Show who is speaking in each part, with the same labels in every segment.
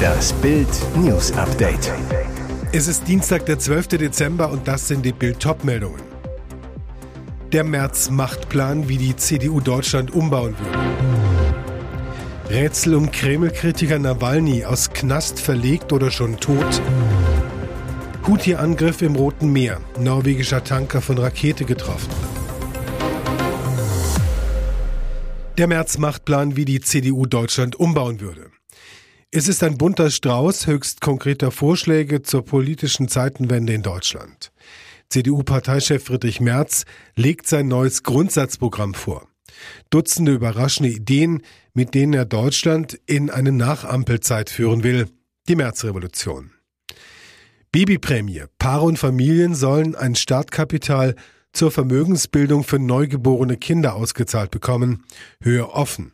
Speaker 1: Das Bild News Update.
Speaker 2: Es ist Dienstag, der 12. Dezember und das sind die Bild meldungen Der März-Machtplan, wie die CDU Deutschland umbauen würde. Rätsel um Kreml-Kritiker Nawalny aus Knast verlegt oder schon tot. Houthi-Angriff im Roten Meer. Norwegischer Tanker von Rakete getroffen. Der März-Machtplan, wie die CDU Deutschland umbauen würde. Es ist ein bunter Strauß höchst konkreter Vorschläge zur politischen Zeitenwende in Deutschland. CDU-Parteichef Friedrich Merz legt sein neues Grundsatzprogramm vor. Dutzende überraschende Ideen, mit denen er Deutschland in eine Nachampelzeit führen will. Die Märzrevolution. Babyprämie. Paare und Familien sollen ein Startkapital zur Vermögensbildung für neugeborene Kinder ausgezahlt bekommen. Höhe offen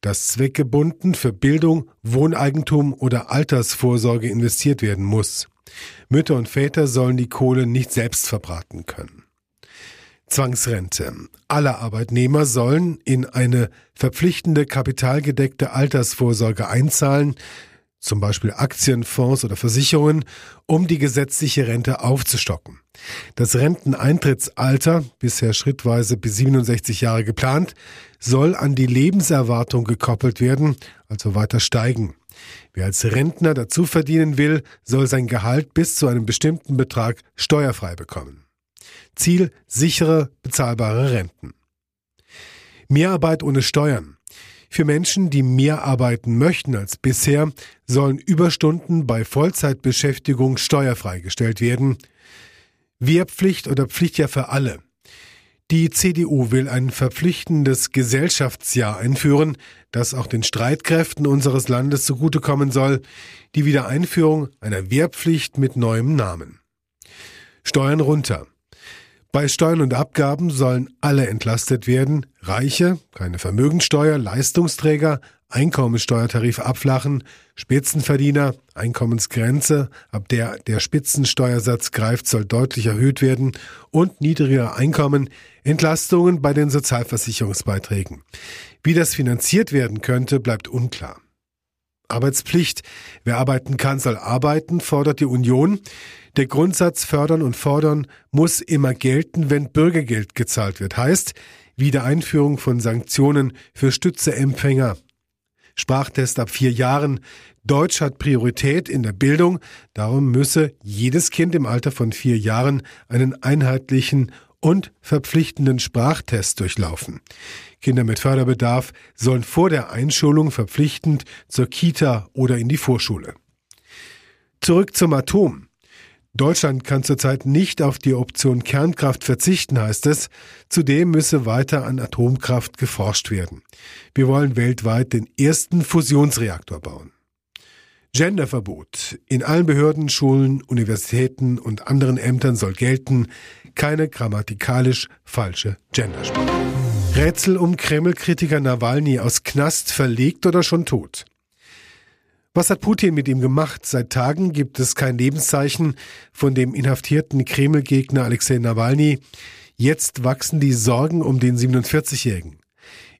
Speaker 2: dass zweckgebunden für Bildung, Wohneigentum oder Altersvorsorge investiert werden muss. Mütter und Väter sollen die Kohle nicht selbst verbraten können. Zwangsrente. Alle Arbeitnehmer sollen in eine verpflichtende kapitalgedeckte Altersvorsorge einzahlen, zum Beispiel Aktienfonds oder Versicherungen, um die gesetzliche Rente aufzustocken. Das Renteneintrittsalter, bisher schrittweise bis 67 Jahre geplant, soll an die Lebenserwartung gekoppelt werden, also weiter steigen. Wer als Rentner dazu verdienen will, soll sein Gehalt bis zu einem bestimmten Betrag steuerfrei bekommen. Ziel sichere, bezahlbare Renten. Mehrarbeit ohne Steuern. Für Menschen, die mehr arbeiten möchten als bisher, sollen Überstunden bei Vollzeitbeschäftigung steuerfrei gestellt werden. Wehrpflicht oder Pflichtjahr für alle. Die CDU will ein verpflichtendes Gesellschaftsjahr einführen, das auch den Streitkräften unseres Landes zugutekommen soll, die Wiedereinführung einer Wehrpflicht mit neuem Namen. Steuern runter. Bei Steuern und Abgaben sollen alle entlastet werden. Reiche, keine Vermögensteuer, Leistungsträger, Einkommensteuertarif abflachen, Spitzenverdiener, Einkommensgrenze, ab der der Spitzensteuersatz greift, soll deutlich erhöht werden und niedrigere Einkommen, Entlastungen bei den Sozialversicherungsbeiträgen. Wie das finanziert werden könnte, bleibt unklar. Arbeitspflicht. Wer arbeiten kann, soll arbeiten, fordert die Union. Der Grundsatz fördern und fordern muss immer gelten, wenn Bürgergeld gezahlt wird. Heißt, Wiedereinführung von Sanktionen für Stützeempfänger. Sprachtest ab vier Jahren. Deutsch hat Priorität in der Bildung. Darum müsse jedes Kind im Alter von vier Jahren einen einheitlichen und verpflichtenden Sprachtest durchlaufen. Kinder mit Förderbedarf sollen vor der Einschulung verpflichtend zur Kita oder in die Vorschule. Zurück zum Atom. Deutschland kann zurzeit nicht auf die Option Kernkraft verzichten, heißt es. Zudem müsse weiter an Atomkraft geforscht werden. Wir wollen weltweit den ersten Fusionsreaktor bauen. Genderverbot. In allen Behörden, Schulen, Universitäten und anderen Ämtern soll gelten, keine grammatikalisch falsche Gendersprache. Rätsel um Kreml-Kritiker Nawalny aus Knast verlegt oder schon tot. Was hat Putin mit ihm gemacht? Seit Tagen gibt es kein Lebenszeichen von dem inhaftierten Kreml-Gegner Alexei Nawalny. Jetzt wachsen die Sorgen um den 47-Jährigen.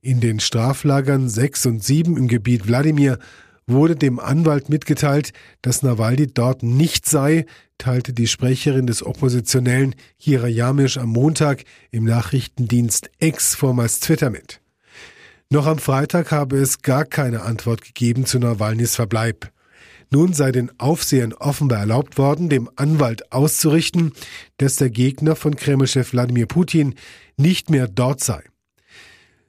Speaker 2: In den Straflagern 6 und 7 im Gebiet Wladimir wurde dem Anwalt mitgeteilt, dass Nawalny dort nicht sei, teilte die Sprecherin des Oppositionellen Kira Jamisch am Montag im Nachrichtendienst X vormals Twitter mit. Noch am Freitag habe es gar keine Antwort gegeben zu Nawalnys Verbleib. Nun sei den Aufsehern offenbar erlaubt worden, dem Anwalt auszurichten, dass der Gegner von Kremlchef Wladimir Putin nicht mehr dort sei.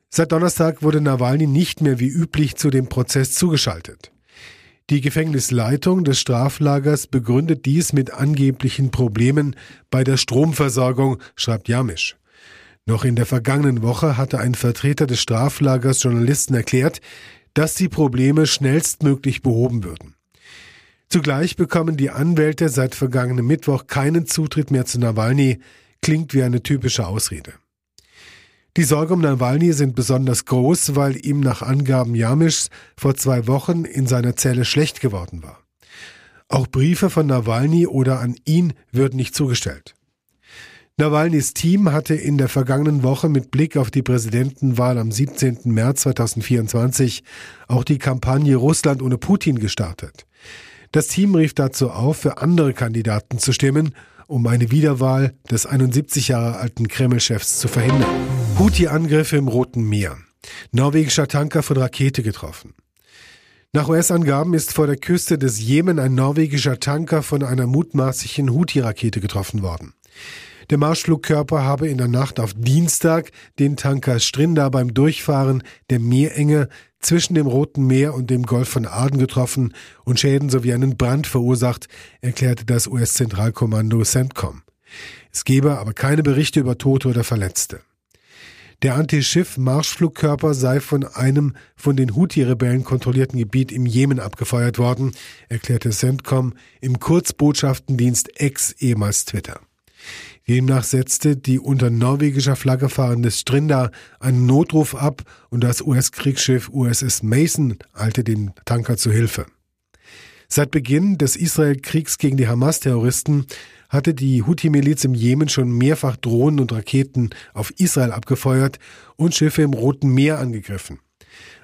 Speaker 2: Seit Donnerstag wurde Nawalny nicht mehr wie üblich zu dem Prozess zugeschaltet. Die Gefängnisleitung des Straflagers begründet dies mit angeblichen Problemen bei der Stromversorgung, schreibt Jamisch. Noch in der vergangenen Woche hatte ein Vertreter des Straflagers Journalisten erklärt, dass die Probleme schnellstmöglich behoben würden. Zugleich bekommen die Anwälte seit vergangenem Mittwoch keinen Zutritt mehr zu Nawalny, klingt wie eine typische Ausrede. Die Sorge um Nawalny sind besonders groß, weil ihm nach Angaben Jamischs vor zwei Wochen in seiner Zelle schlecht geworden war. Auch Briefe von Nawalny oder an ihn würden nicht zugestellt. Nawalnys Team hatte in der vergangenen Woche mit Blick auf die Präsidentenwahl am 17. März 2024 auch die Kampagne Russland ohne Putin gestartet. Das Team rief dazu auf, für andere Kandidaten zu stimmen, um eine Wiederwahl des 71 Jahre alten Kreml-Chefs zu verhindern. Houthi-Angriffe im Roten Meer. Norwegischer Tanker von Rakete getroffen. Nach US-Angaben ist vor der Küste des Jemen ein norwegischer Tanker von einer mutmaßlichen Houthi-Rakete getroffen worden. Der Marschflugkörper habe in der Nacht auf Dienstag den Tanker Strinda beim Durchfahren der Meerenge zwischen dem Roten Meer und dem Golf von Aden getroffen und Schäden sowie einen Brand verursacht, erklärte das US-Zentralkommando CENTCOM. Es gebe aber keine Berichte über Tote oder Verletzte. Der Anti-Schiff-Marschflugkörper sei von einem von den Houthi-Rebellen kontrollierten Gebiet im Jemen abgefeuert worden, erklärte CENTCOM im Kurzbotschaftendienst X ehemals Twitter. Demnach setzte die unter norwegischer Flagge fahrende Strinda einen Notruf ab und das US-Kriegsschiff USS Mason eilte den Tanker zu Hilfe. Seit Beginn des Israel-Kriegs gegen die Hamas-Terroristen hatte die Houthi-Miliz im Jemen schon mehrfach Drohnen und Raketen auf Israel abgefeuert und Schiffe im Roten Meer angegriffen.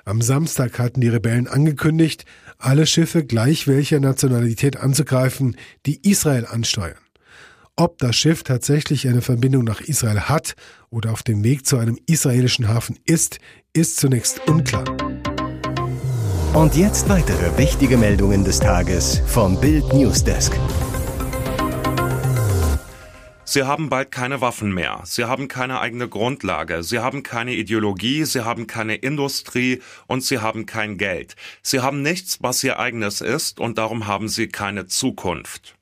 Speaker 2: Am Samstag hatten die Rebellen angekündigt, alle Schiffe gleich welcher Nationalität anzugreifen, die Israel ansteuern. Ob das Schiff tatsächlich eine Verbindung nach Israel hat oder auf dem Weg zu einem israelischen Hafen ist, ist zunächst unklar.
Speaker 1: Und jetzt weitere wichtige Meldungen des Tages vom Bild Newsdesk.
Speaker 3: Sie haben bald keine Waffen mehr. Sie haben keine eigene Grundlage. Sie haben keine Ideologie. Sie haben keine Industrie und sie haben kein Geld. Sie haben nichts, was ihr eigenes ist und darum haben sie keine Zukunft.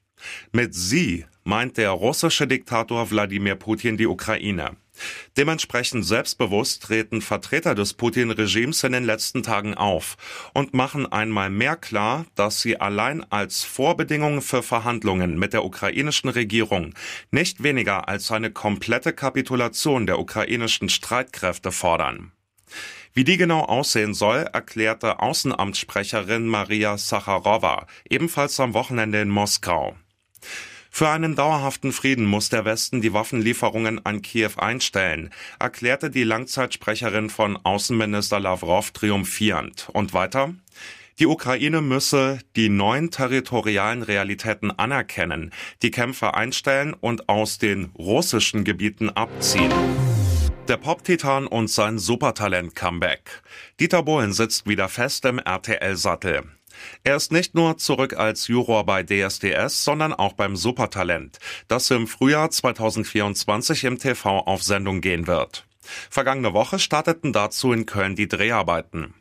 Speaker 3: Mit sie meint der russische Diktator Wladimir Putin die Ukraine. Dementsprechend selbstbewusst treten Vertreter des Putin-Regimes in den letzten Tagen auf und machen einmal mehr klar, dass sie allein als Vorbedingung für Verhandlungen mit der ukrainischen Regierung nicht weniger als eine komplette Kapitulation der ukrainischen Streitkräfte fordern. Wie die genau aussehen soll, erklärte Außenamtssprecherin Maria Sacharowa ebenfalls am Wochenende in Moskau. Für einen dauerhaften Frieden muss der Westen die Waffenlieferungen an Kiew einstellen, erklärte die Langzeitsprecherin von Außenminister Lavrov triumphierend. Und weiter? Die Ukraine müsse die neuen territorialen Realitäten anerkennen, die Kämpfe einstellen und aus den russischen Gebieten abziehen. Der Pop-Titan und sein Supertalent-Comeback. Dieter Bohlen sitzt wieder fest im RTL-Sattel. Er ist nicht nur zurück als Juror bei DSDS, sondern auch beim Supertalent, das im Frühjahr 2024 im TV auf Sendung gehen wird. Vergangene Woche starteten dazu in Köln die Dreharbeiten.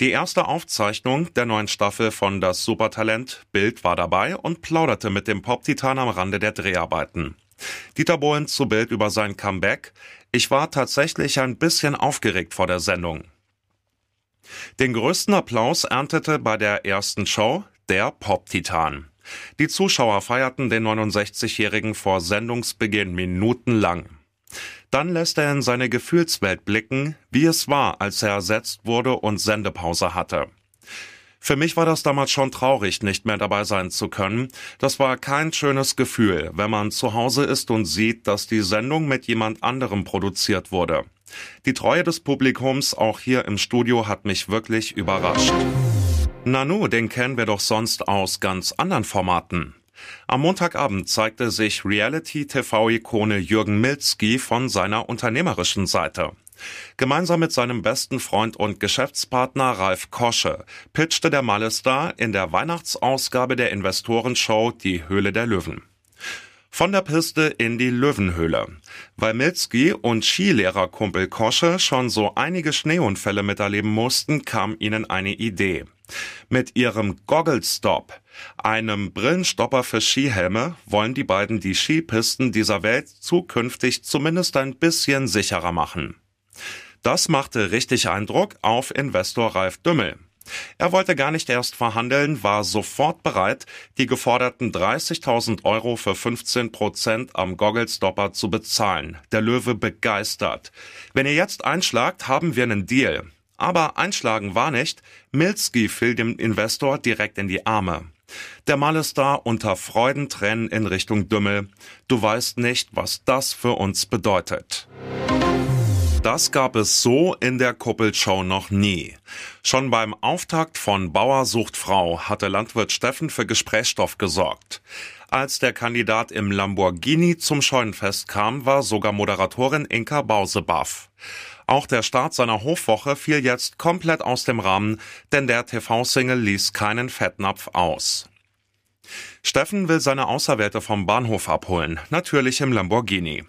Speaker 3: Die erste Aufzeichnung der neuen Staffel von Das Supertalent Bild war dabei und plauderte mit dem Pop-Titan am Rande der Dreharbeiten. Dieter Bohlen zu Bild über sein Comeback. Ich war tatsächlich ein bisschen aufgeregt vor der Sendung. Den größten Applaus erntete bei der ersten Show der Pop-Titan. Die Zuschauer feierten den 69-Jährigen vor Sendungsbeginn minutenlang. Dann lässt er in seine Gefühlswelt blicken, wie es war, als er ersetzt wurde und Sendepause hatte. Für mich war das damals schon traurig, nicht mehr dabei sein zu können. Das war kein schönes Gefühl, wenn man zu Hause ist und sieht, dass die Sendung mit jemand anderem produziert wurde. Die Treue des Publikums auch hier im Studio hat mich wirklich überrascht. Nanu, den kennen wir doch sonst aus ganz anderen Formaten. Am Montagabend zeigte sich Reality-TV-Ikone Jürgen Milzki von seiner unternehmerischen Seite. Gemeinsam mit seinem besten Freund und Geschäftspartner Ralf Kosche pitchte der Malestar in der Weihnachtsausgabe der Investorenshow Die Höhle der Löwen. Von der Piste in die Löwenhöhle. Weil Milski und Skilehrerkumpel Kosche schon so einige Schneeunfälle miterleben mussten, kam ihnen eine Idee. Mit ihrem Goggle Stop, einem Brillenstopper für Skihelme, wollen die beiden die Skipisten dieser Welt zukünftig zumindest ein bisschen sicherer machen. Das machte richtig Eindruck auf Investor Ralf Dümmel. Er wollte gar nicht erst verhandeln, war sofort bereit, die geforderten 30.000 Euro für 15 Prozent am Gogglestopper zu bezahlen. Der Löwe begeistert. Wenn ihr jetzt einschlagt, haben wir einen Deal. Aber einschlagen war nicht. Milski fiel dem Investor direkt in die Arme. Der Mann ist da unter Freudentränen in Richtung Dümmel. Du weißt nicht, was das für uns bedeutet. Das gab es so in der Kuppelshow noch nie. Schon beim Auftakt von Bauer sucht Frau hatte Landwirt Steffen für Gesprächsstoff gesorgt. Als der Kandidat im Lamborghini zum Scheunenfest kam, war sogar Moderatorin Inka Bause baff. Auch der Start seiner Hofwoche fiel jetzt komplett aus dem Rahmen, denn der TV-Single ließ keinen Fettnapf aus. Steffen will seine Auserwählte vom Bahnhof abholen, natürlich im Lamborghini.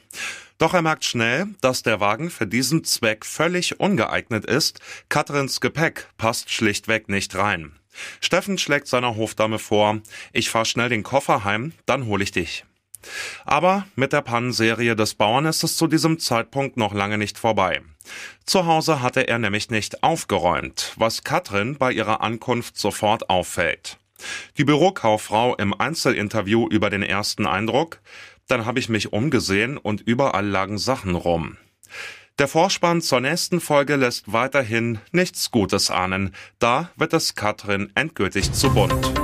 Speaker 3: Doch er merkt schnell, dass der Wagen für diesen Zweck völlig ungeeignet ist. Katrins Gepäck passt schlichtweg nicht rein. Steffen schlägt seiner Hofdame vor, ich fahr schnell den Koffer heim, dann hol ich dich. Aber mit der Pannenserie des Bauern ist es zu diesem Zeitpunkt noch lange nicht vorbei. Zu Hause hatte er nämlich nicht aufgeräumt, was Katrin bei ihrer Ankunft sofort auffällt. Die Bürokauffrau im Einzelinterview über den ersten Eindruck, dann habe ich mich umgesehen und überall lagen Sachen rum. Der Vorspann zur nächsten Folge lässt weiterhin nichts Gutes ahnen. Da wird es Katrin endgültig zu bunt.